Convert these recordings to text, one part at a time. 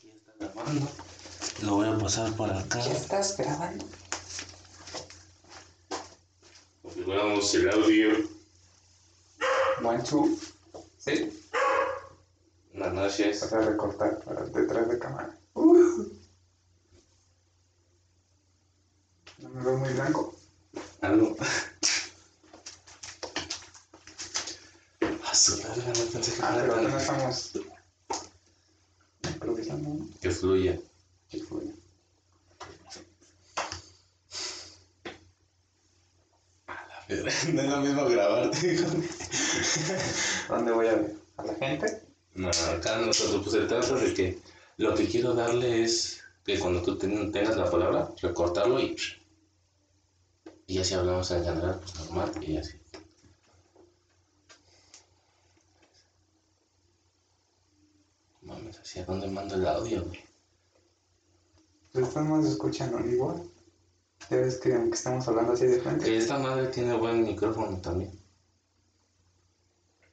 aquí está grabando. Lo voy a pasar para acá. ¿Ya estás grabando? Configuramos el audio. One, two. Sí, Buenas noches. para recortar para detrás de cámara. Uh. No me veo muy blanco. Algo. A su verga, no pensé que Ah, fuera pero tan- no estamos improvisando. Que fluya. Sí, fluye. No es lo mismo grabarte. ¿Dónde voy a ver? ¿A la gente? No, acá nosotros pues se trata de que lo que quiero darle es que cuando tú ten- tengas la palabra, recortarlo y y así hablamos en general, pues normal y así. Mames, ¿hacia dónde mando el audio, güey? Pues estamos escuchando igual. Ya ves que aunque estamos hablando así de frente. Que esta madre tiene buen micrófono también.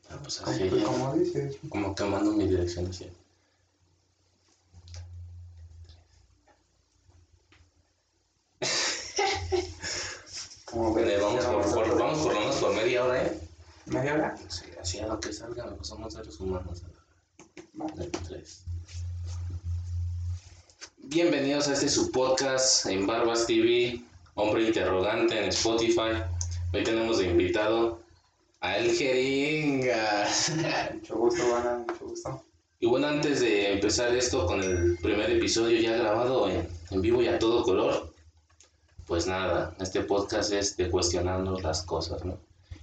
Ah, pues Como, así como dices. como mi dirección así. Como vamos por, por- vamos por lo menos por media hora, ¿eh? ¿Media hora? Sí, así a lo que salga, somos seres humanos. Vale. Tres. Bienvenidos a este su podcast en Barbas TV, Hombre Interrogante en Spotify. Hoy tenemos de invitado a El Jeringa. Mucho gusto, Bana, mucho gusto. Y bueno, antes de empezar esto con el primer episodio ya grabado en, en vivo y a todo color, pues nada, este podcast es de cuestionarnos las cosas, ¿no?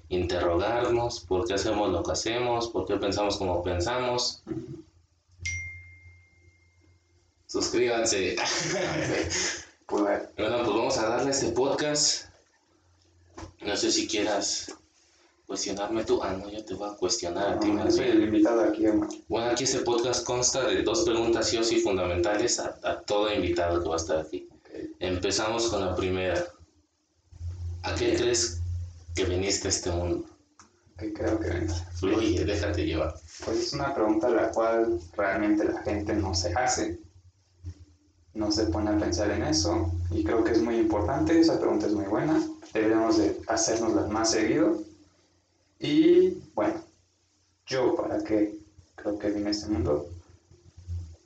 Interrogarnos por qué hacemos lo que hacemos, por qué pensamos como pensamos. Suscríbanse. Pues, Bueno, pues vamos a darle a este podcast. No sé si quieras cuestionarme tú. Ah, no, yo te voy a cuestionar a ti no, soy bien. el invitado aquí, hermano. Bueno, aquí este podcast consta de dos preguntas sí o sí fundamentales a, a todo invitado que va a estar aquí. Ok. Empezamos con la primera. ¿A qué crees que viniste a este mundo? Ok, creo que Fluye, déjate llevar. Pues es una pregunta la cual realmente la gente no se hace. No se pone a pensar en eso. Y creo que es muy importante, esa pregunta es muy buena. Deberíamos de hacernosla más seguido. Y bueno, yo para qué creo que vine a este mundo.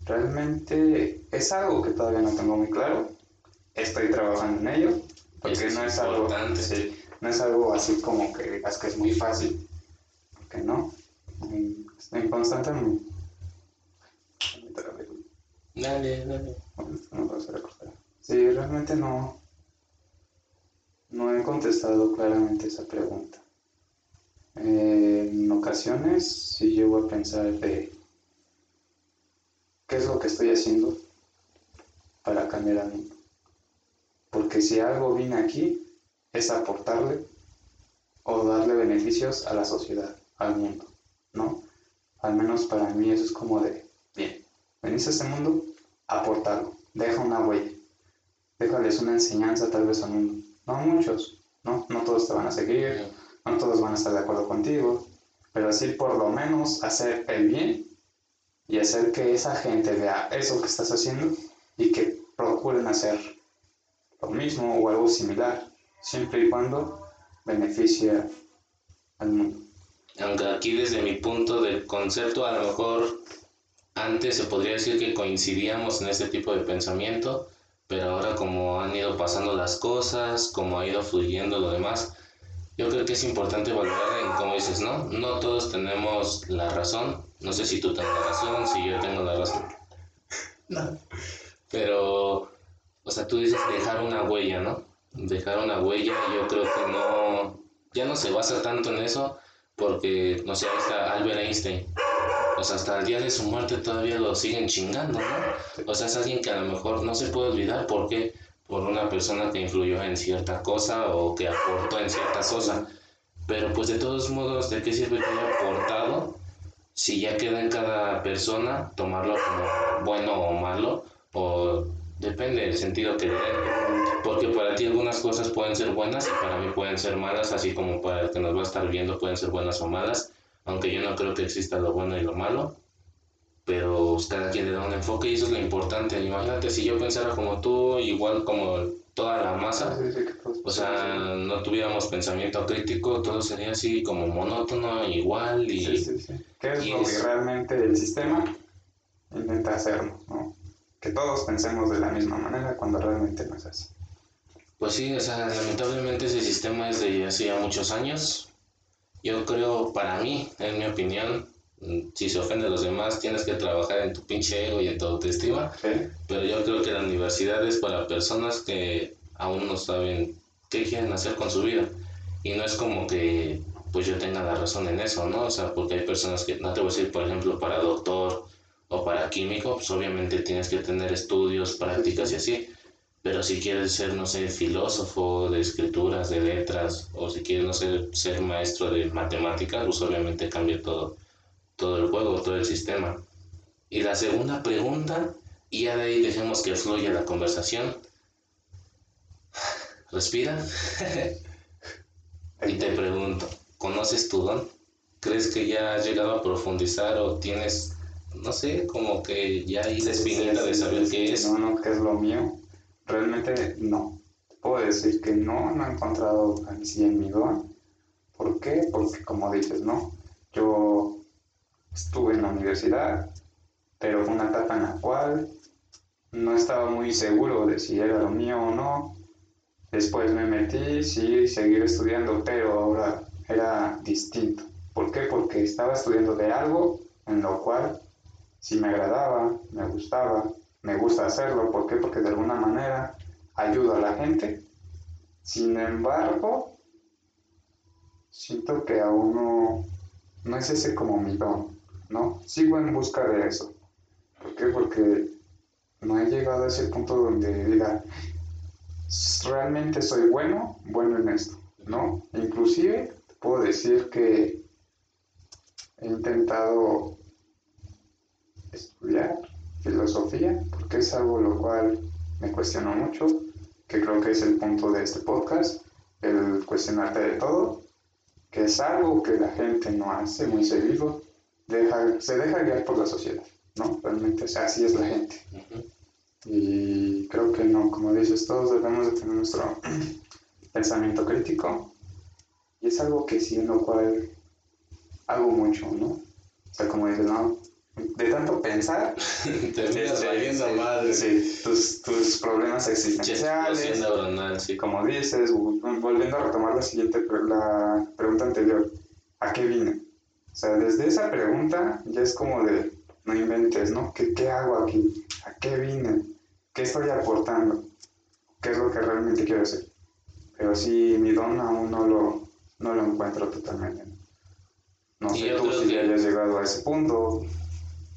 Realmente es algo que todavía no tengo muy claro. Estoy trabajando en ello. Porque es no es algo. sí, no es algo así como que digas que es muy fácil. Porque no. Mm, Estoy en constante. Dale, dale. Sí, realmente no. No he contestado claramente esa pregunta. Eh, en ocasiones sí llego a pensar de qué es lo que estoy haciendo para cambiar al mundo. Porque si algo vine aquí es aportarle o darle beneficios a la sociedad, al mundo, ¿no? Al menos para mí eso es como de, bien, venís a este mundo, aportarlo, deja una huella, déjales una enseñanza tal vez al mundo. No a muchos, ¿no? No todos te van a seguir, no todos van a estar de acuerdo contigo, pero así por lo menos hacer el bien y hacer que esa gente vea eso que estás haciendo y que procuren hacer lo mismo o algo similar, siempre y cuando beneficie al mundo. Aunque aquí desde mi punto de concepto, a lo mejor antes se podría decir que coincidíamos en este tipo de pensamiento, pero ahora como han ido pasando las cosas, como ha ido fluyendo lo demás, yo creo que es importante valorar en cómo dices, ¿no? No todos tenemos la razón, no sé si tú tengas la razón, si yo tengo la razón. No. Pero, o sea, tú dices dejar una huella, ¿no? Dejar una huella, yo creo que no, ya no se basa tanto en eso, porque, no sé, ahí está Albert Einstein. O sea, hasta el día de su muerte todavía lo siguen chingando, ¿no? O sea, es alguien que a lo mejor no se puede olvidar porque por una persona que influyó en cierta cosa o que aportó en cierta cosa. Pero pues de todos modos, ¿de qué sirve que haya aportado si ya queda en cada persona tomarlo como bueno o malo? O depende del sentido que le den. Porque para ti algunas cosas pueden ser buenas y para mí pueden ser malas, así como para el que nos va a estar viendo pueden ser buenas o malas, aunque yo no creo que exista lo bueno y lo malo. Pero cada quien le da un enfoque y eso es lo importante. Imagínate si yo pensara como tú, igual como toda la masa, o sea, no tuviéramos pensamiento crítico, todo sería así como monótono, igual y... Sí, sí, sí. ¿Qué es y lo que realmente el sistema intenta hacernos, ¿no? Que todos pensemos de la misma manera cuando realmente no es así. Pues sí, o sea, lamentablemente ese sistema es de hace ya muchos años. Yo creo, para mí, en mi opinión, si se ofende a los demás, tienes que trabajar en tu pinche ego y en tu autoestima. Pero yo creo que la universidad es para personas que aún no saben qué quieren hacer con su vida. Y no es como que pues yo tenga la razón en eso, ¿no? O sea, porque hay personas que, no te voy a decir, por ejemplo, para doctor o para químico, pues obviamente tienes que tener estudios, prácticas y así. Pero si quieres ser, no sé, filósofo de escrituras, de letras, o si quieres, no sé, ser maestro de matemáticas, pues obviamente cambia todo, todo el juego, todo el sistema. Y la segunda pregunta, y ya de ahí dejemos que fluya la conversación. Respira y te pregunto, ¿conoces tu don? ¿Crees que ya has llegado a profundizar o tienes, no sé, como que ya ahí la espinita de saber qué es? No, no, qué es lo mío. Realmente no. Puedo decir que no, no he encontrado así en mi don. ¿Por qué? Porque como dices, ¿no? Yo estuve en la universidad, pero fue una etapa en la cual no estaba muy seguro de si era lo mío o no. Después me metí, sí, seguir estudiando, pero ahora era distinto. ¿Por qué? Porque estaba estudiando de algo en lo cual sí me agradaba, me gustaba, me gusta hacerlo. ¿Por qué? Porque de alguna manera ayudo a la gente. Sin embargo, siento que aún no, no es ese como mi don, ¿no? Sigo en busca de eso. ¿Por qué? Porque no he llegado a ese punto donde diga, realmente soy bueno, bueno en esto, ¿no? Inclusive puedo decir que he intentado estudiar filosofía, porque es algo lo cual me cuestiono mucho, que creo que es el punto de este podcast, el cuestionarte de todo, que es algo que la gente no hace muy seguido, deja, se deja guiar por la sociedad, ¿no? Realmente, o sea, así es la gente. Y creo que no, como dices, todos debemos de tener nuestro pensamiento crítico. Y es algo que sí, en lo cual hago mucho, ¿no? O sea, como dices, no, de tanto pensar, Terminas este, valiendo sí, madre. sí, tus, tus problemas existenciales, sí. como dices, vol- volviendo a retomar la siguiente, la pregunta anterior, ¿a qué vine? O sea, desde esa pregunta ya es como de, no inventes, ¿no? ¿Qué, qué hago aquí? ¿A qué vine? ¿Qué estoy aportando? ¿Qué es lo que realmente quiero hacer? Pero sí, mi don aún no lo, no lo encuentro totalmente. No Y sé tú si que- ya hayas llegado a ese punto.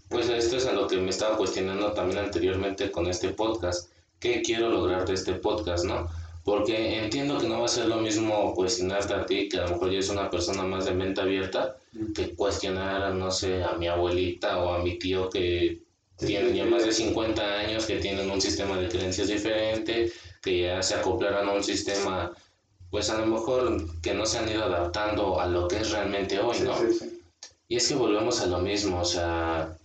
Pues esto es a lo que me estaba cuestionando también anteriormente con este podcast. ¿Qué quiero lograr de este podcast, no? Porque entiendo que no va a ser lo mismo cuestionarte a ti, que a lo mejor ya es una persona más de mente abierta, que cuestionar, no sé, a mi abuelita o a mi tío que tienen ya más de 50 años, que tienen un sistema de creencias diferente, que ya se acoplaron a un sistema, pues a lo mejor que no se han ido adaptando a lo que es realmente hoy, Sí, ¿no? sí, sí. Y es que volvemos a lo mismo, o sea,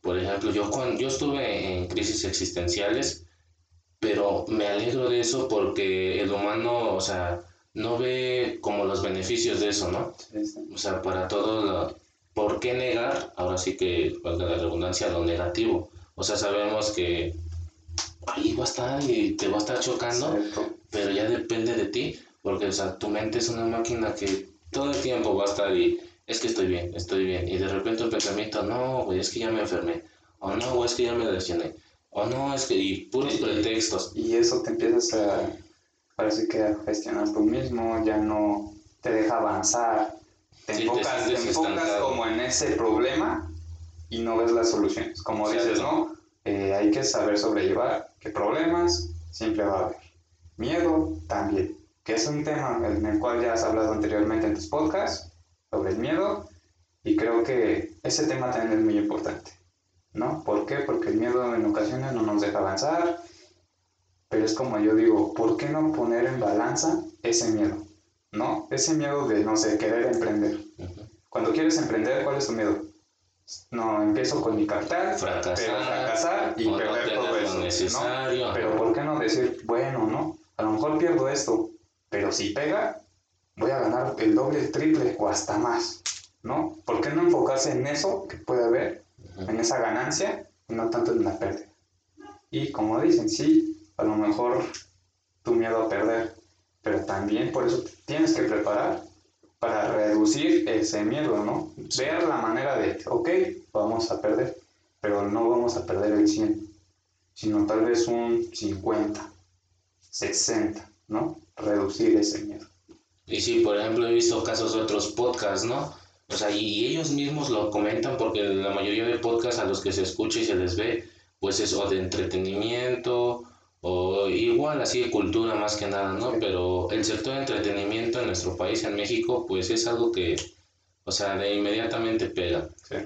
por ejemplo, yo cuando yo estuve en crisis existenciales, pero me alegro de eso porque el humano, o sea, no ve como los beneficios de eso, ¿no? Sí, sí. O sea, para todo lo, ¿por qué negar? Ahora sí que valga la redundancia, lo negativo. O sea, sabemos que ahí va a estar y te va a estar chocando, Exacto. pero ya depende de ti, porque o sea, tu mente es una máquina que todo el tiempo va a estar y es que estoy bien, estoy bien, y de repente un pensamiento, no, güey, es que ya me enfermé, o no, güey, es que ya me lesioné, o no, es que, y puros pretextos. Y eso te empiezas a, parece que a gestionar tú mismo, ya no te deja avanzar. Te Sí, enfocas, te enfocas como en ese problema y no ves las soluciones. Como Exacto. dices, ¿no? Eh, hay que saber sobrellevar que problemas siempre va a haber. Miedo también, que es un tema en el cual ya has hablado anteriormente en tus podcasts sobre el miedo y creo que ese tema también es muy importante. ¿No? ¿Por qué? Porque el miedo en ocasiones no nos deja avanzar, pero es como yo digo, ¿por qué no poner en balanza ese miedo? ¿No? Ese miedo de, no sé, querer emprender. Cuando quieres emprender, ¿cuál es tu miedo? no, empiezo con mi capital, Fracasar, pero fracasar y no perder tener todo eso. ¿no? Pero ¿por qué no decir, bueno, no? A lo mejor pierdo esto, pero si pega, voy a ganar el doble, el triple o hasta más, ¿no? ¿Por qué no enfocarse en eso que puede haber, En esa ganancia no tanto en la pérdida? Y como dicen, sí, a lo mejor tu miedo a perder, pero también por eso te tienes que preparar para reducir ese miedo, ¿no? Ver la manera de, ok, vamos a perder, pero no vamos a perder el 100, sino tal vez un 50, 60, ¿no? Reducir ese miedo. Y sí, por ejemplo, he visto casos de otros podcasts, ¿no? O sea, y ellos mismos lo comentan porque la mayoría de podcasts a los que se escucha y se les ve, pues es o de entretenimiento o igual así de cultura más que nada, ¿no? Pero el sector de entretenimiento en nuestro país, en México, pues es algo que, o sea, de inmediatamente pega. Sí.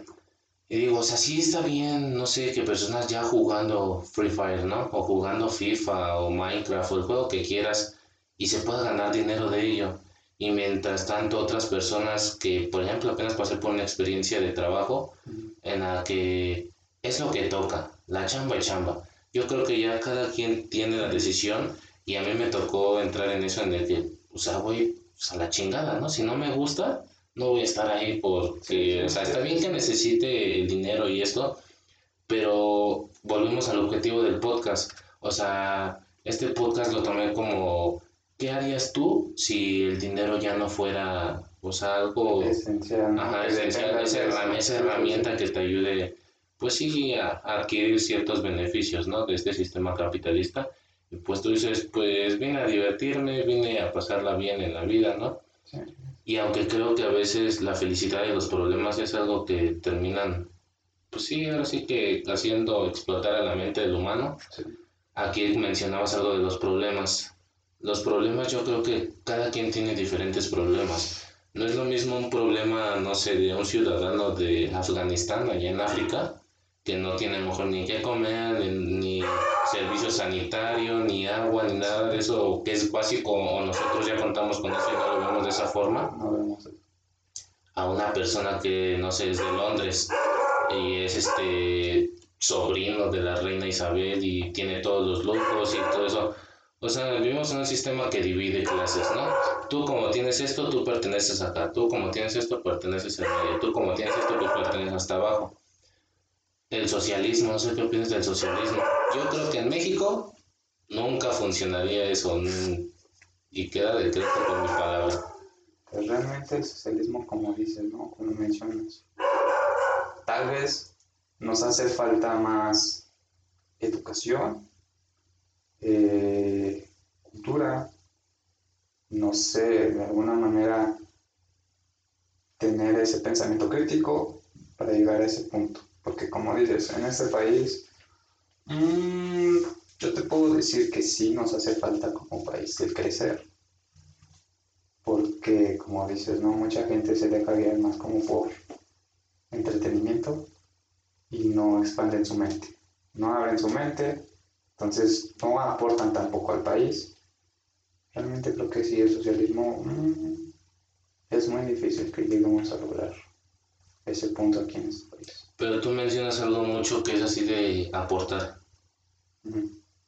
Y digo, o sea, sí está bien, no sé, que personas ya jugando Free Fire, ¿no? O jugando FIFA o Minecraft o el juego que quieras y se pueda ganar dinero de ello. Y mientras tanto otras personas que, por ejemplo, apenas pasé por una experiencia de trabajo en la que es lo que toca, la chamba es chamba. Yo creo que ya cada quien tiene la decisión y a mí me tocó entrar en eso en el que, o sea, voy pues, a la chingada, ¿no? Si no me gusta, no voy a estar ahí porque, o sea, está bien que necesite el dinero y esto, pero volvemos al objetivo del podcast. O sea, este podcast lo tomé como, ¿qué harías tú si el dinero ya no fuera, o sea, algo... Esencial. Ajá, esencial, esa, herramienta que te ayude, pues sí, a, a adquirir ciertos beneficios, ¿no? De este sistema capitalista. Y pues tú dices, pues vine a divertirme, vine a pasarla bien en la vida, ¿no? Sí. Y aunque creo que a veces la felicidad y los problemas es algo que terminan, pues sí, ahora sí que haciendo explotar a la mente del humano. Sí. Aquí mencionabas algo de los problemas. Los problemas yo creo que cada quien tiene diferentes problemas. No es lo mismo un problema, no sé, de un ciudadano de Afganistán, allá en África, que no tiene mejor ni qué comer, ni, ni servicio sanitario, ni agua, ni nada de eso, que es básico, o nosotros ya contamos con eso y no lo vemos de esa forma, a una persona que, no sé, es de Londres y es este sobrino de la reina Isabel y tiene todos los lujos y todo eso. O sea, vivimos en un sistema que divide clases, ¿no? Tú como tienes esto, tú perteneces acá. Tú como tienes esto, perteneces en medio. Tú como tienes esto, tú perteneces hasta abajo. El socialismo, no sé qué opinas del socialismo. Yo creo que en México nunca funcionaría eso. Y queda decreto por mi palabra. Pues realmente el socialismo, como dices, ¿no? Como mencionas, tal vez nos hace falta más educación, eh, cultura, no sé, de alguna manera tener ese pensamiento crítico para llegar a ese punto. Porque como dices, en este país, mm, yo te puedo decir que sí nos hace falta como país el crecer porque como dices, ¿no? Mucha gente se deja guiar más como por entretenimiento y no expanden su mente, no abren su mente, entonces no aportan tampoco al país. Realmente creo que sí, el socialismo mm, es muy difícil que lleguemos a lograr ese punto aquí en este país. Pero tú mencionas algo mucho que es así de aportar.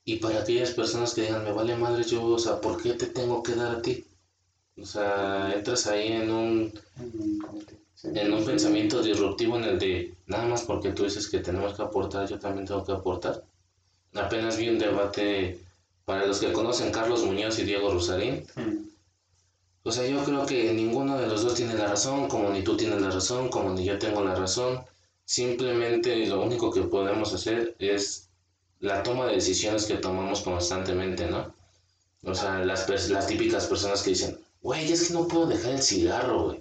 Y para aquellas personas que digan, me vale madre yo, o sea, ¿por qué te tengo que dar a ti? O sea, entras ahí en un, sí. en un pensamiento disruptivo en el de, nada más porque tú dices que tenemos que aportar, yo también tengo que aportar. Apenas vi un debate, para los que conocen Carlos Muñoz y Diego Rosarín, Mm, o sea, yo creo que ninguno de los dos tiene la razón, como ni tú tienes la razón, como ni yo tengo la razón. Simplemente lo único que podemos hacer es la toma de decisiones que tomamos constantemente, ¿no? O sea, las, las típicas personas que dicen, güey, es que no puedo dejar el cigarro, güey.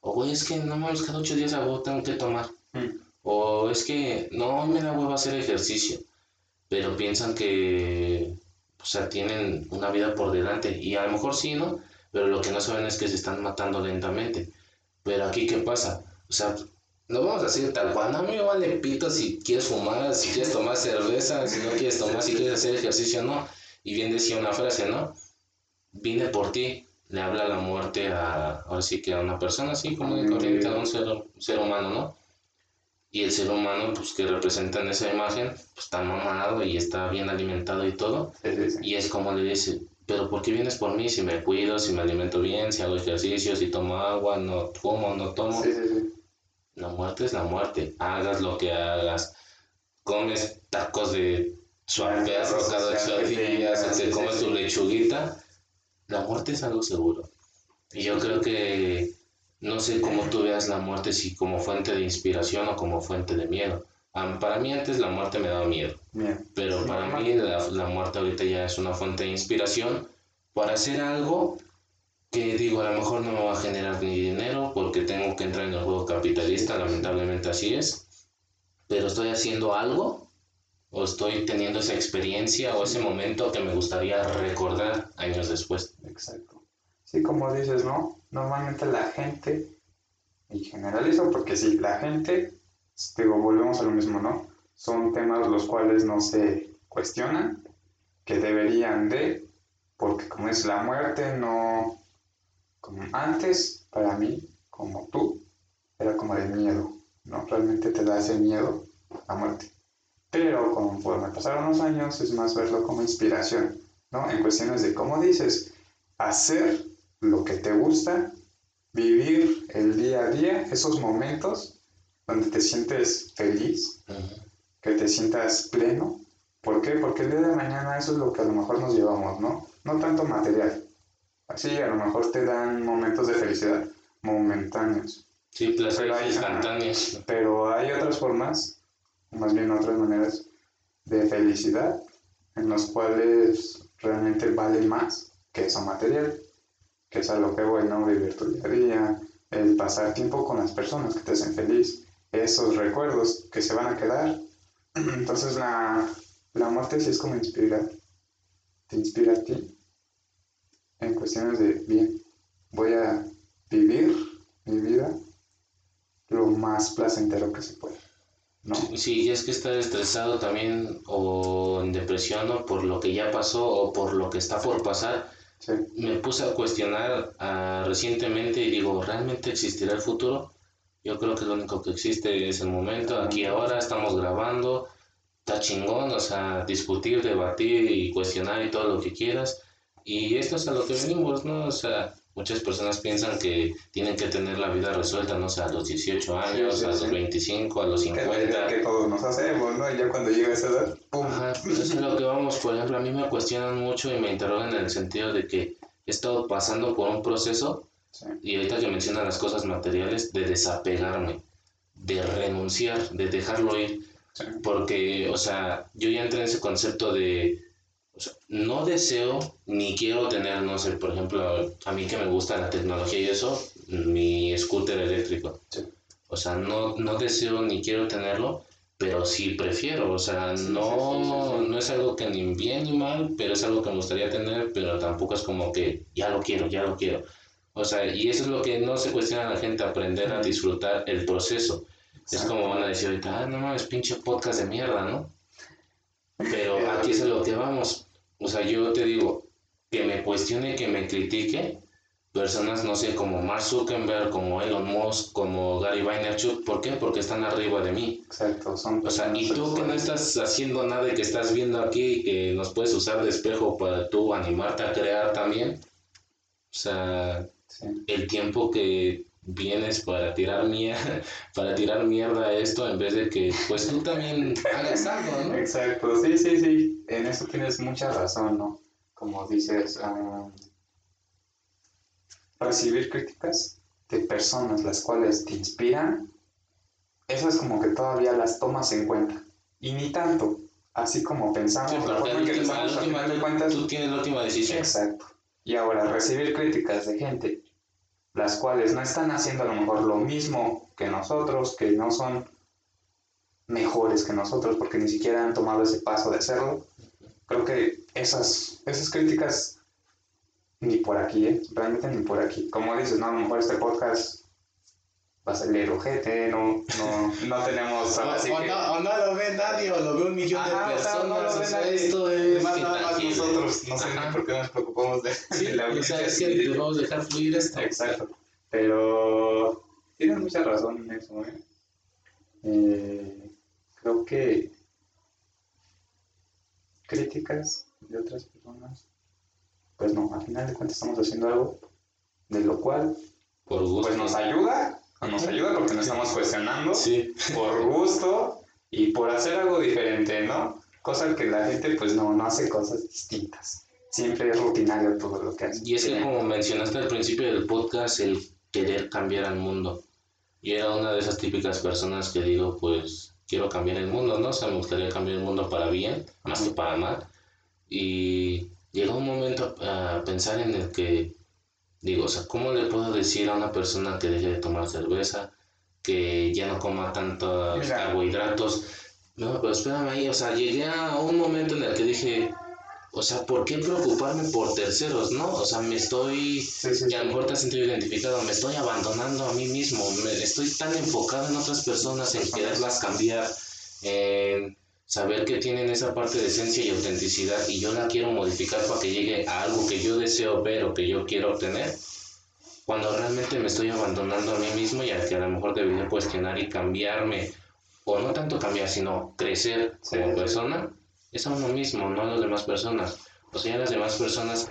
O, güey, es que no mames, cada ocho días a tengo que tomar. mm, O es que no, me da huevo hacer ejercicio. Pero piensan que, o sea, tienen una vida por delante. Y a lo mejor sí, ¿no? Pero lo que no saben es que se están matando lentamente. Pero aquí, ¿qué pasa? O sea, no vamos a decir tal cual, no, a mí me vale pito si quieres fumar, si quieres tomar cerveza, si no quieres tomar, si quieres hacer ejercicio, no. Y bien decía una frase, ¿no? Vine por ti, le habla la muerte a, ahora sí que a una persona así como de corriente, a un ser, ser humano, ¿no? Y el ser humano, pues que representa en esa imagen, pues está mamado y está bien alimentado y todo. Y es como le dice, pero ¿por qué vienes por mí si me cuido, si me alimento bien, si hago ejercicio, si tomo agua, no como, no tomo? La muerte es la muerte. Hagas lo que hagas. Comes tacos de suave perro cada ocho días, te comes tu lechuguita. La muerte es algo seguro. Y yo creo que no sé cómo tú veas la muerte, si como fuente de inspiración o como fuente de miedo. para mí antes la muerte me daba miedo, pero para mí la, la, muerte ahorita ya es una fuente de inspiración para hacer algo que digo, a lo mejor no me va a generar ni dinero porque tengo que entrar en el juego capitalista, lamentablemente así es, pero estoy haciendo algo o estoy teniendo esa experiencia o ese momento que me gustaría recordar años después. Exacto. Sí, como dices, ¿no? Normalmente la gente, y generalizo porque sí, la gente, digo, volvemos a lo mismo, ¿no? Son temas los cuales no se cuestionan, que deberían de, porque como es la muerte, no, como antes, para mí, como tú, era como de miedo, ¿no? Realmente te da ese miedo la muerte. Pero conforme pasaron los años, es más verlo como inspiración, ¿no? En cuestiones de, cómo dices, hacer lo que te gusta, vivir el día a día, esos momentos donde te sientes feliz, que te sientas pleno. ¿Por qué? Porque el día de mañana eso es lo que a lo mejor nos llevamos, ¿no? No tanto material. Así a lo mejor te dan momentos de felicidad momentáneos. Sí, placeres instantáneos. Pero hay otras formas, más bien otras maneras de felicidad en las cuales realmente vale más que eso material que es algo que bueno, vivir tu día a día, el pasar tiempo con las personas que te hacen feliz, esos recuerdos que se van a quedar. Entonces la, la muerte sí es como inspirar, te inspira a ti en cuestiones de, bien, voy a vivir mi vida lo más placentero que se pueda. ¿no? Sí, y es que estar estresado también o en depresión o por lo que ya pasó o por lo que está por pasar, me puse a cuestionar uh, recientemente y digo, ¿realmente existirá el futuro? Yo creo que lo único que existe es el momento, aquí ahora estamos grabando, está chingón, o sea, discutir, debatir y cuestionar y todo lo que quieras. Y esto es a lo que venimos, ¿no? O sea, muchas personas piensan que tienen que tener la vida resuelta, no sé, a los 18 años, a los 25, a los 50. Que, todos nos hacemos, ¿no? Y ya cuando llega esa edad, ¡pum! Ajá, pues eso es lo que vamos. Por ejemplo, a mí me cuestionan mucho y me interrogan en el sentido de que he estado pasando por un proceso, y ahorita que mencionan las cosas materiales, de desapegarme, de renunciar, de dejarlo ir. Porque, o sea, yo ya entré en ese concepto de no deseo ni quiero tener, no sé, por ejemplo, a mí que me gusta la tecnología y eso, mi scooter eléctrico. O sea, no, no deseo ni quiero tenerlo, pero sí prefiero. O sea, no, no es algo que ni bien ni mal, pero es algo que me gustaría tener, pero tampoco es como que ya lo quiero, ya lo quiero. O sea, y eso es lo que no se cuestiona a la gente, aprender a disfrutar el proceso. Es como van a decir ahorita, ah, no mames, pinche podcast de mierda, ¿no? Pero aquí es a lo que vamos. O sea, yo te digo, que me cuestione, que me critique, personas, no sé, como Mark Zuckerberg, como Elon Musk, como Gary Vaynerchuk, ¿por qué? Porque están arriba de mí. Exacto, son O sea, y tú que no estás haciendo nada y que estás viendo aquí, que nos puedes usar de espejo para tú animarte a crear también. O sea, el tiempo que vienes para tirar mierda, para tirar mierda a esto en vez de que pues tú también hagas algo, ¿no? Exacto, sí, sí, sí, en eso tienes mucha razón, ¿no? Como dices, um, recibir críticas de personas las cuales te inspiran, eso es como que todavía las tomas en cuenta. Y ni tanto, así como pensamos. Sí, tú tienes la última decisión. Exacto. Y ahora, recibir críticas de gente las cuales no están haciendo a lo mejor lo mismo que nosotros, que no son mejores que nosotros porque ni siquiera han tomado ese paso de hacerlo. Creo que esas, esas críticas ni por aquí, ¿eh? realmente ni por aquí. Como dices, no, a lo mejor este podcast va a salir ojete, no, no, no tenemos... o, no, o, no, lo ve nadie, o lo ve un millón de personas. No, lo ve nadie. Esto es más, más nosotros, no sé por qué nos preocupamos de, sí, de la audiencia. O sea, es que vamos a dejar fluir esto. Exacto, pero tienes mucha razón en eso, ¿eh? Eh, creo que críticas de otras personas, pues no, al final de cuentas estamos haciendo algo de lo cual Por gusto. pues nos ayuda, nos ayuda porque nos estamos cuestionando Sí. por gusto y por hacer algo diferente, ¿no? Cosa que la gente pues no, no hace cosas distintas. Siempre es rutinario todo lo que hace. Y es que como mencionaste al principio del podcast, el querer cambiar al mundo. Y era una de esas típicas personas que digo, pues quiero cambiar el mundo, ¿no? O sea, me gustaría cambiar el mundo para bien, más que para mal. Y llegó un momento a, a pensar en el que, digo, o sea, ¿cómo le puedo decir a una persona que deje de tomar cerveza, que ya no coma tantos carbohidratos? No, pero espérame ahí, o sea, llegué a un momento en el que dije, o sea, ¿por qué preocuparme por terceros, no? O sea, me estoy, Sí, sí, y a lo mejor te has sentido identificado, me estoy abandonando a mí mismo, me, estoy tan enfocado en otras personas, en quererlas cambiar, en saber que tienen esa parte de esencia y autenticidad y yo la quiero modificar para que llegue a algo que yo deseo ver o que yo quiero obtener, cuando realmente me estoy abandonando a mí mismo y al que a lo mejor debería cuestionar y cambiarme, o no tanto cambiar, sino crecer Sí. como persona, es a uno mismo, no a las demás personas. O sea, las demás personas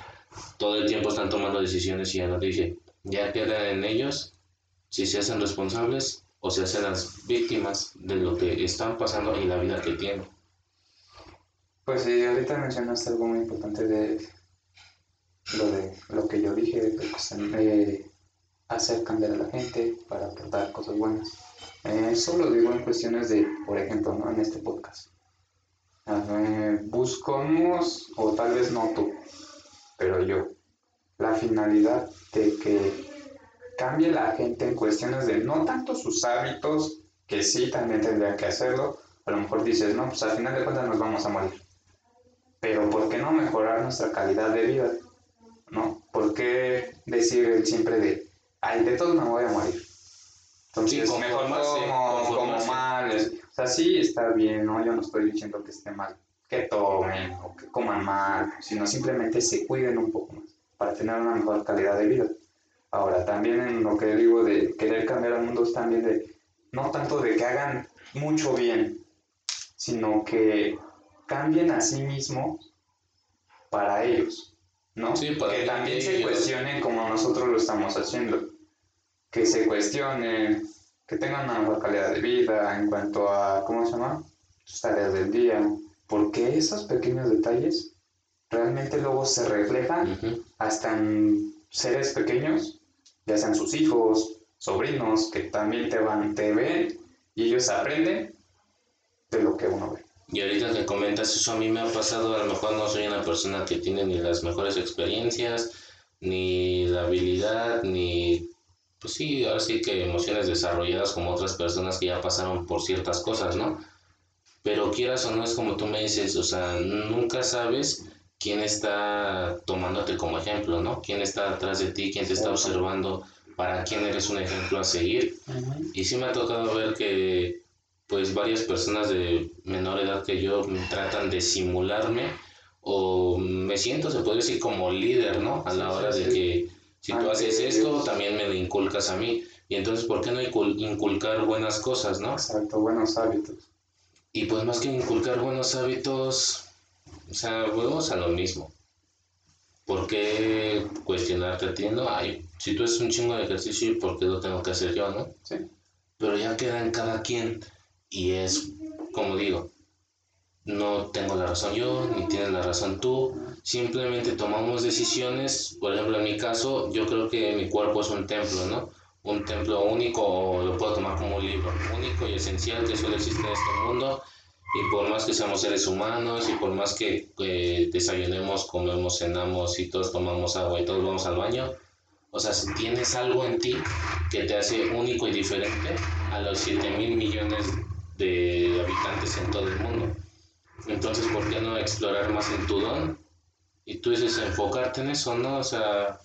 todo el tiempo están tomando decisiones y ya lo dije, ya queda en ellos si se hacen responsables o se hacen las víctimas de lo que están pasando y la vida que tienen. Pues sí, ahorita mencionaste algo muy importante de lo de lo que yo dije, de cuestión de hacer cambiar a la gente para aportar cosas buenas. Eh, eso lo digo en cuestiones de, por ejemplo, ¿no? en este podcast. Eh, buscamos, o tal vez no tú, pero yo, la finalidad de que cambie la gente en cuestiones de no tanto sus hábitos, que sí también tendrían que hacerlo, a lo mejor dices, no, pues al final de cuentas nos vamos a morir. Pero ¿por qué no mejorar nuestra calidad de vida? ¿No? ¿Por qué decir siempre de, ay, de todos me voy a morir? Entonces, Sí, mejor conformarse, como, como mal. es- o sea, sí está bien, ¿no? Yo no estoy diciendo que esté mal, que tomen o que coman mal, sino simplemente se cuiden un poco más para tener una mejor calidad de vida. Ahora, también en lo que digo de querer cambiar al mundo es también de, no tanto de que hagan mucho bien, sino que cambien a sí mismos para ellos, ¿no? Sí, para que también se cuestionen como nosotros lo estamos haciendo, que se cuestionen, que tengan una mejor calidad de vida en cuanto a, ¿cómo se llama? Sus tareas del día, porque esos pequeños detalles realmente luego se reflejan hasta en seres pequeños, ya sean sus hijos, sobrinos, que también te van, te ven y ellos aprenden de lo que uno ve. Y ahorita que comentas eso, a mí me ha pasado, a lo mejor no soy una persona que tiene ni las mejores experiencias, ni la habilidad, ni, pues sí, ahora sí que emociones desarrolladas como otras personas que ya pasaron por ciertas cosas, ¿no? Pero quieras o no, es como tú me dices, o sea, nunca sabes quién está tomándote como ejemplo, ¿no? Quién está atrás de ti, quién te está observando, para quién eres un ejemplo a seguir. Y sí me ha tocado ver que pues varias personas de menor edad que yo me tratan de simularme o me siento, se puede decir, como líder, ¿no? A la hora de que si tú haces esto, también me lo inculcas a mí. Y entonces, ¿por qué no incul- inculcar buenas cosas, no? Exacto, buenos hábitos. Y pues más que inculcar buenos hábitos, o sea, volvemos a lo mismo. ¿Por qué cuestionarte a ti? No, ay, si tú haces un chingo de ejercicio, ¿por qué lo tengo que hacer yo, no? Sí, pero ya queda en cada quien y es como digo no tengo la razón yo ni tienes la razón tú simplemente tomamos decisiones por ejemplo en mi caso yo creo que mi cuerpo es un templo no un templo único o lo puedo tomar como un libro único y esencial que solo existe en este mundo y por más que seamos seres humanos y por más que desayunemos comemos cenamos y todos tomamos agua y todos vamos al baño o sea, si tienes algo en ti que te hace único y diferente a los 7 mil millones de habitantes en todo el mundo. Entonces, ¿por qué no explorar más en tu don? Y tú dices, enfocarte en eso, ¿no? O sea,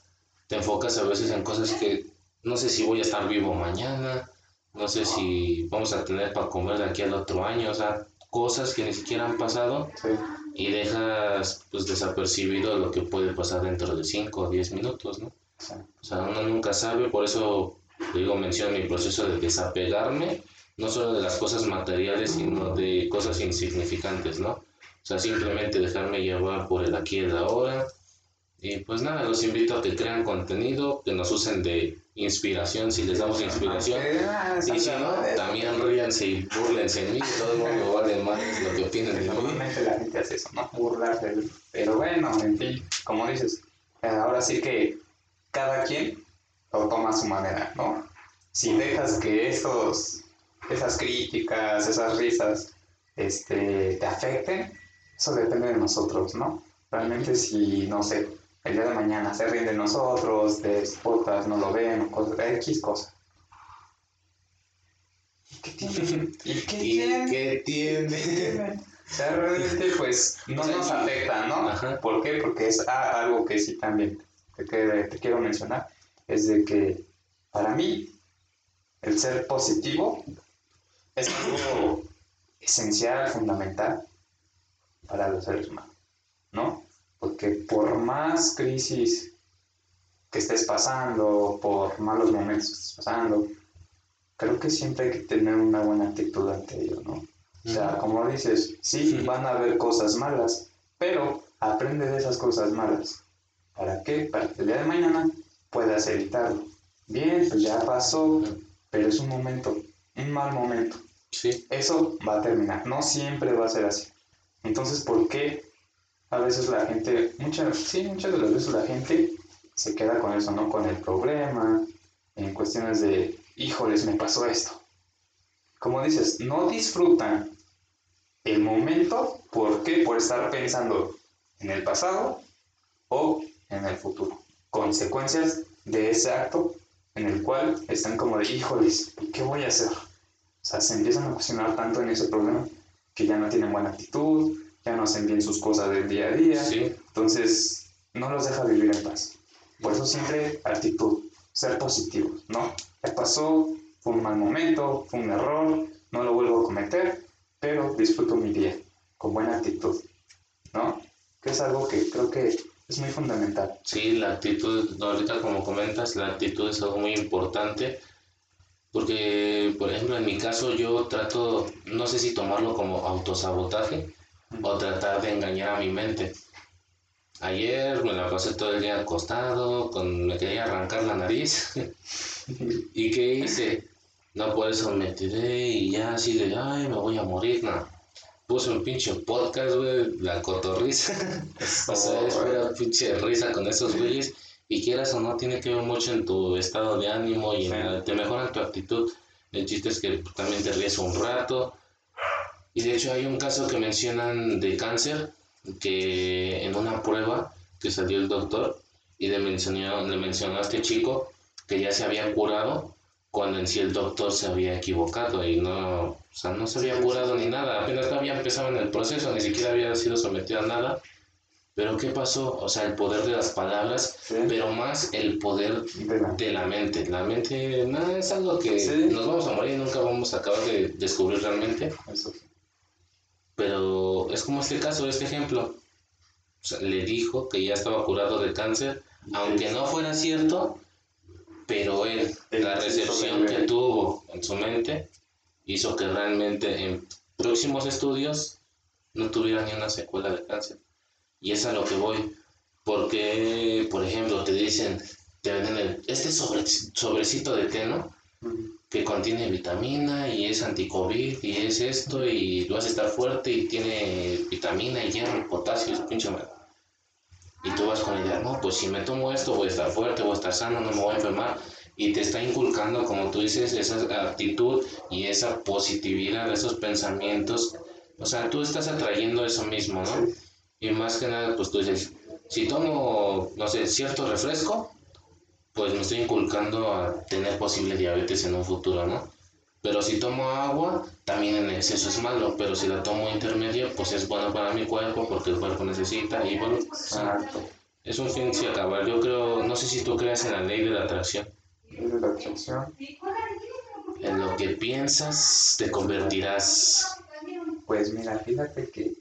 te enfocas a veces en cosas que no sé si voy a estar vivo mañana, no sé si vamos a tener para comer de aquí al otro año, o sea, cosas que ni siquiera han pasado sí, y dejas pues desapercibido lo que puede pasar dentro de 5 o 10 minutos, ¿no? sí. O sea, uno nunca sabe, por eso digo, menciono mi proceso de desapegarme no solo de las cosas materiales, sino de cosas insignificantes, ¿no? O sea, simplemente dejarme llevar por el aquí y el ahora. Y pues nada, los invito a que crean contenido, que nos usen de inspiración si les damos inspiración. Ah, Y si no, también ríanse y burlense en mí, todo el mundo vale más lo que opinen de mí. La gente hace eso, ¿no? Burlarse. Pero bueno, en fin, como dices, eh, ahora sí que cada quien lo toma a su manera, ¿no? Si dejas que esos, esas críticas, esas risas, este, te afecten, eso depende de nosotros, ¿no? Realmente si, no sé, el día de mañana se ríen de nosotros, de podcast, no lo ven, cosas, X cosa. ¿Y qué tiene? ¿Y qué ¿Y tiene? qué tiene? O sea, realmente pues no nos afecta, ¿no? Ajá. ¿Por qué? Porque es a- algo que sí también te, que- te quiero mencionar, es de que para mí el ser positivo es algo esencial, fundamental para los seres humanos, ¿no? Porque por más crisis que estés pasando, por malos momentos que estés pasando, creo que siempre hay que tener una buena actitud ante ello, ¿no? O sea, como dices, sí, van a haber cosas malas, pero aprende de esas cosas malas. ¿Para qué? Para que el día de mañana puedas evitarlo. Bien, pues ya pasó, pero es un momento, un mal momento. Sí, Eso va a terminar, no siempre va a ser así. Entonces, ¿por qué a veces la gente, muchas, sí, muchas de las veces la gente se queda con eso, ¿no? Con el problema, en cuestiones de, híjoles, me pasó esto. Como dices, no disfrutan el momento, ¿por qué? Por estar pensando en el pasado o en el futuro. Consecuencias de ese acto en el cual están como de, híjoles, ¿qué voy a hacer? O sea, se empiezan a cuestionar tanto en ese problema que ya no tienen buena actitud, ya no hacen bien sus cosas del día a día, sí, entonces no los deja vivir en paz. Por eso siempre actitud, ser positivos, ¿no? Ya pasó, fue un mal momento, fue un error, no lo vuelvo a cometer, pero disfruto mi día con buena actitud, ¿no? Que es algo que creo que es muy fundamental. sí, la actitud, ahorita como comentas, la actitud es algo muy importante. Porque, por ejemplo, en mi caso yo trato, no sé si tomarlo como autosabotaje o tratar de engañar a mi mente. Ayer me la pasé todo el día acostado, con, me quería arrancar la nariz. ¿Y qué hice? No, por eso me tiré y ya así de, ay, me voy a morir, no. Puse un pinche podcast, güey, la cotorriza. o sea, es pura pinche risa con esos güeyes. Y quieras o no, tiene que ver mucho en tu estado de ánimo y en te mejoran tu actitud. El chiste es que también te ríes un rato. Y de hecho hay un caso que mencionan de cáncer, que en una prueba que salió el doctor y le mencionó, le mencionó a este chico que ya se había curado cuando en sí el doctor se había equivocado y no, o sea, no se había curado ni nada, apenas había empezado en el proceso, ni siquiera había sido sometido a nada. Pero ¿qué pasó? O sea, el poder de las palabras, ¿sí? pero más el poder De la- de la mente. La mente no, es algo que Sí. nos vamos a morir y nunca vamos a acabar de descubrir realmente. eso. Pero es como este caso, este ejemplo. O sea, le dijo que ya estaba curado de cáncer, aunque no fuera cierto, pero él, la recepción que tuvo en su mente, hizo que realmente en próximos estudios no tuviera ni una secuela de cáncer. Y es a lo que voy. Porque, por ejemplo, te dicen, te venden el, este sobre, sobrecito de té. Que contiene vitamina y es anti-COVID y es esto y vas a estar fuerte y tiene vitamina y hierro y potasio y su pinche madre. Y tú vas con la idea, no, pues si me tomo esto voy a estar fuerte, voy a estar sano, no me voy a enfermar. Y te está inculcando, como tú dices, esa actitud y esa positividad, esos pensamientos. O sea, tú estás atrayendo eso mismo, ¿no? Y más que nada, pues tú dices, si tomo, no sé, cierto refresco, pues me estoy inculcando a tener posible diabetes en un futuro, ¿no? Pero si tomo agua, también en exceso es malo, pero si la tomo intermedio, pues es bueno para mi cuerpo porque el cuerpo necesita y bueno, Exacto. es un fin sin acabar. Yo creo, no sé si tú creas en la ley de la atracción. De la atracción. En lo que piensas, te convertirás. Pues mira, fíjate que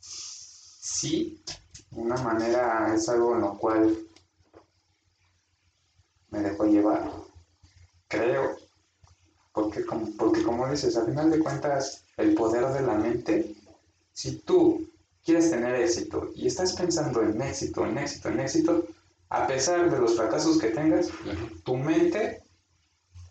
sí, de una manera es algo en lo cual me dejó llevar, creo, porque como, porque como dices, al final de cuentas, el poder de la mente, si tú quieres tener éxito y estás pensando en éxito, en éxito, en éxito, a pesar de los fracasos que tengas, tu mente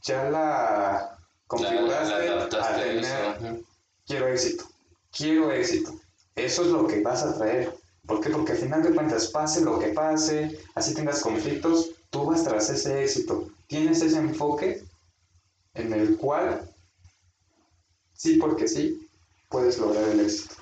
ya la configuraste a tener, quiero éxito, quiero éxito. Eso es lo que vas a traer. ¿Por qué? Porque al final de cuentas, pase lo que pase, así tengas conflictos, tú vas tras ese éxito. Tienes ese enfoque en el cual, sí porque sí, puedes lograr el éxito.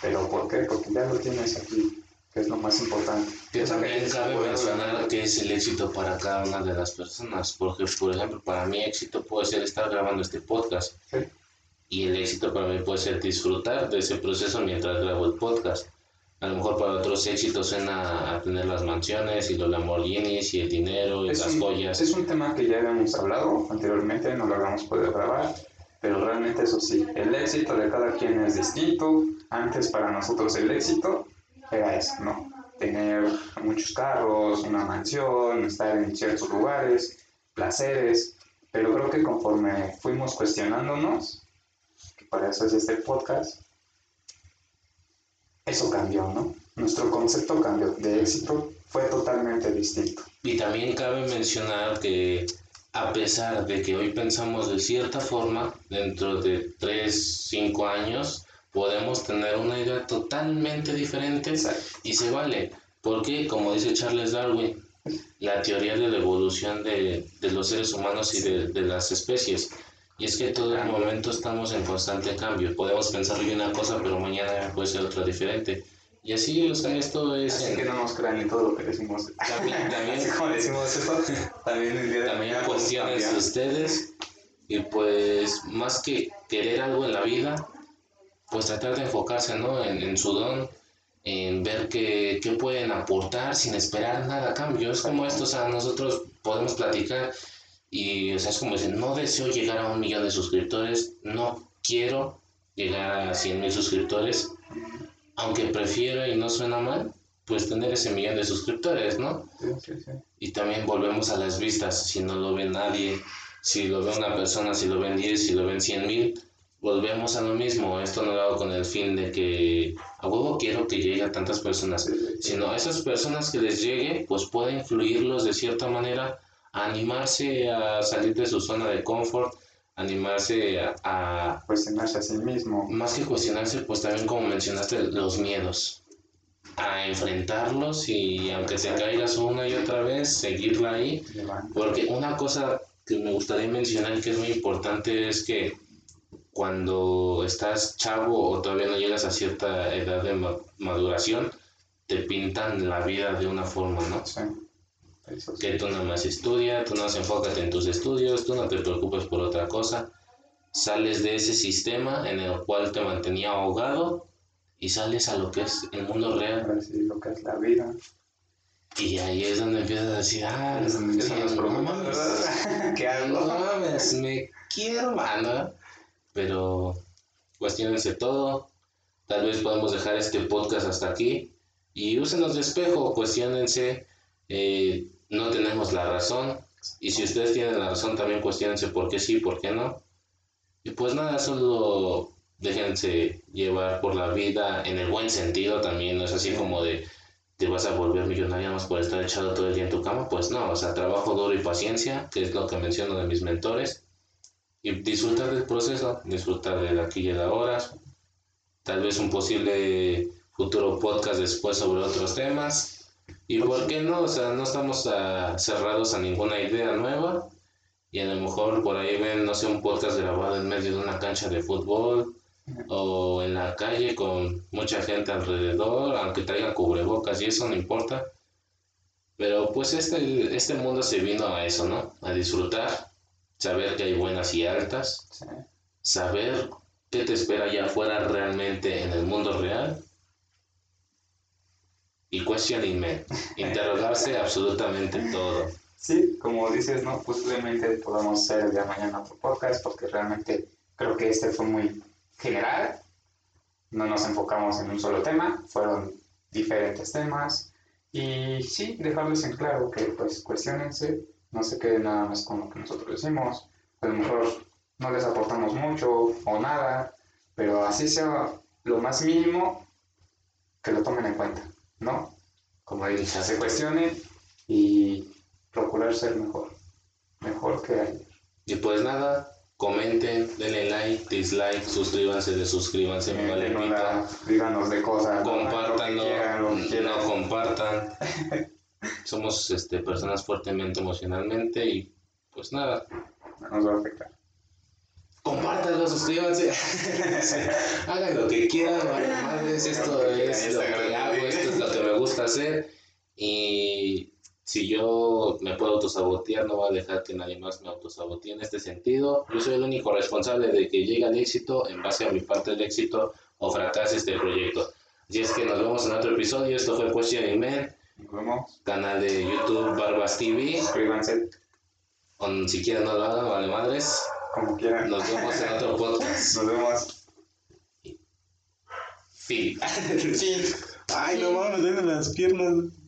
¿Pero por qué? Porque ya lo tienes aquí, que es lo más importante. Que también cabe mencionar qué es el éxito para cada una de las personas, porque por ejemplo, para mí éxito puede ser estar grabando este podcast. Y el éxito para mí puede ser disfrutar de ese proceso mientras grabo el podcast. A lo mejor para otros éxitos suena a tener las mansiones y los Lamborghinis y el dinero y las joyas. Es un tema que ya habíamos hablado anteriormente, no lo habíamos podido grabar, pero realmente eso sí, el éxito de cada quien es distinto. Antes para nosotros el éxito era eso, ¿no? Tener muchos carros, una mansión, estar en ciertos lugares, placeres, pero creo que conforme fuimos cuestionándonos, que para eso es este podcast, eso cambió, ¿no? Nuestro concepto cambió de éxito, fue totalmente distinto. Y también cabe mencionar que a pesar de que hoy pensamos de cierta forma, dentro de 3, 5 años podemos tener una idea totalmente diferente y se vale. Porque, como dice Charles Darwin, la teoría de la evolución de, de los seres humanos y de, de las especies y es que todo el momento estamos en constante cambio. Podemos pensar hoy una cosa, pero mañana puede ser otra diferente. Y así, o sea, esto es... Así que no nos crean en todo lo que decimos. También, también como decimos eso, también el día También cuestiones de ustedes. Y pues, más que querer algo en la vida, pues tratar de enfocarse, ¿no? En, en su don, en ver qué, qué pueden aportar sin esperar nada a cambio. Es como esto, o sea, nosotros podemos platicar y, o sea, es como decir, no deseo llegar a un millón de suscriptores, no quiero llegar a 100 mil suscriptores, aunque prefiero y no suena mal, pues tener ese millón de suscriptores, ¿no? Sí, sí, sí. Y también volvemos a las vistas, si no lo ve nadie, si lo ve una persona, si lo ven 10, si lo ven 100 mil, volvemos a lo mismo. Esto no lo hago con el fin de que a huevo quiero que llegue a tantas personas, sino a esas personas que les llegue, pues pueda influirlos de cierta manera animarse a salir de su zona de confort, animarse a, cuestionarse a sí mismo. Más que cuestionarse, pues también como mencionaste, los miedos. A enfrentarlos y aunque te caigas una y otra vez, seguirla ahí. Porque una cosa que me gustaría mencionar que es muy importante es que cuando estás chavo o todavía no llegas a cierta edad de maduración, te pintan la vida de una forma, ¿no? Sí que tú nada más estudia, tú nada más enfócate en tus estudios, tú no te preocupes por otra cosa. Sales de ese sistema en el cual te mantenía ahogado y sales a lo que es el mundo real. lo que es la vida. Y ahí es donde empiezas a decir, ah, es donde empiezan los problemas, ¿verdad? ¿Qué hago? No mames, me quiero, mano. Pero cuestionense todo. Tal vez podemos dejar este podcast hasta aquí. Y úsenos de espejo, cuestionense. Eh, no tenemos la razón. Y si ustedes tienen la razón, también cuestionense por qué sí, por qué no. Y pues nada, solo déjense llevar por la vida en el buen sentido también. No es así como de te vas a volver millonario más por estar echado todo el día en tu cama. Pues no, o sea, trabajo duro y paciencia, que es lo que menciono de mis mentores. Y disfrutar del proceso, disfrutar de aquí y de ahora. Tal vez un posible futuro podcast después sobre otros temas ¿Y por qué no? O sea, no estamos ah, cerrados a ninguna idea nueva. Y a lo mejor por ahí ven, no sé, un podcast grabado en medio de una cancha de fútbol o en la calle con mucha gente alrededor, aunque traigan cubrebocas y eso no importa. Pero pues este, este mundo se vino a eso, ¿no? A disfrutar, saber que hay buenas y altas, saber qué te espera allá afuera realmente en el mundo real y questioning interrogarse absolutamente todo. Sí, como dices, ¿no? Posiblemente podamos hacer el día de mañana otro podcast porque realmente creo que este fue muy general. No nos enfocamos en un solo tema, fueron diferentes temas. Y sí, dejarles en claro que pues cuestionense, no se queden nada más con lo que nosotros decimos. A lo mejor no les aportamos mucho o nada, pero así sea lo más mínimo, que lo tomen en cuenta, ¿no? Como se cuestionen y procurar ser mejor, mejor que ayer. Y pues nada, comenten, denle like, dislike, suscríbanse, desuscríbanse, me vale Eh, no la- díganos de cosas. Compartan, no, no compartan. Somos este, personas fuertemente emocionalmente y pues nada, No nos va a afectar. Compártanlo, suscríbanse. Hagan lo que quieran, vale madres, esto es lo que hago, esto es lo que me gusta hacer y si yo me puedo autosabotear, no voy a dejar que nadie más me autosabotee en este sentido. Yo soy el único responsable de que llegue al éxito en base a mi parte del éxito o fracase este proyecto. Así es que nos vemos en otro episodio. Esto fue Question Man, Nos vemos. canal de YouTube Barbas TV. Suscríbanse O si quieren no lo hagan, vale madres. Como quieran. Nos vemos en otro podcast. Nos vemos. Fin. Fin. Ay, no mames, me duelen las piernas.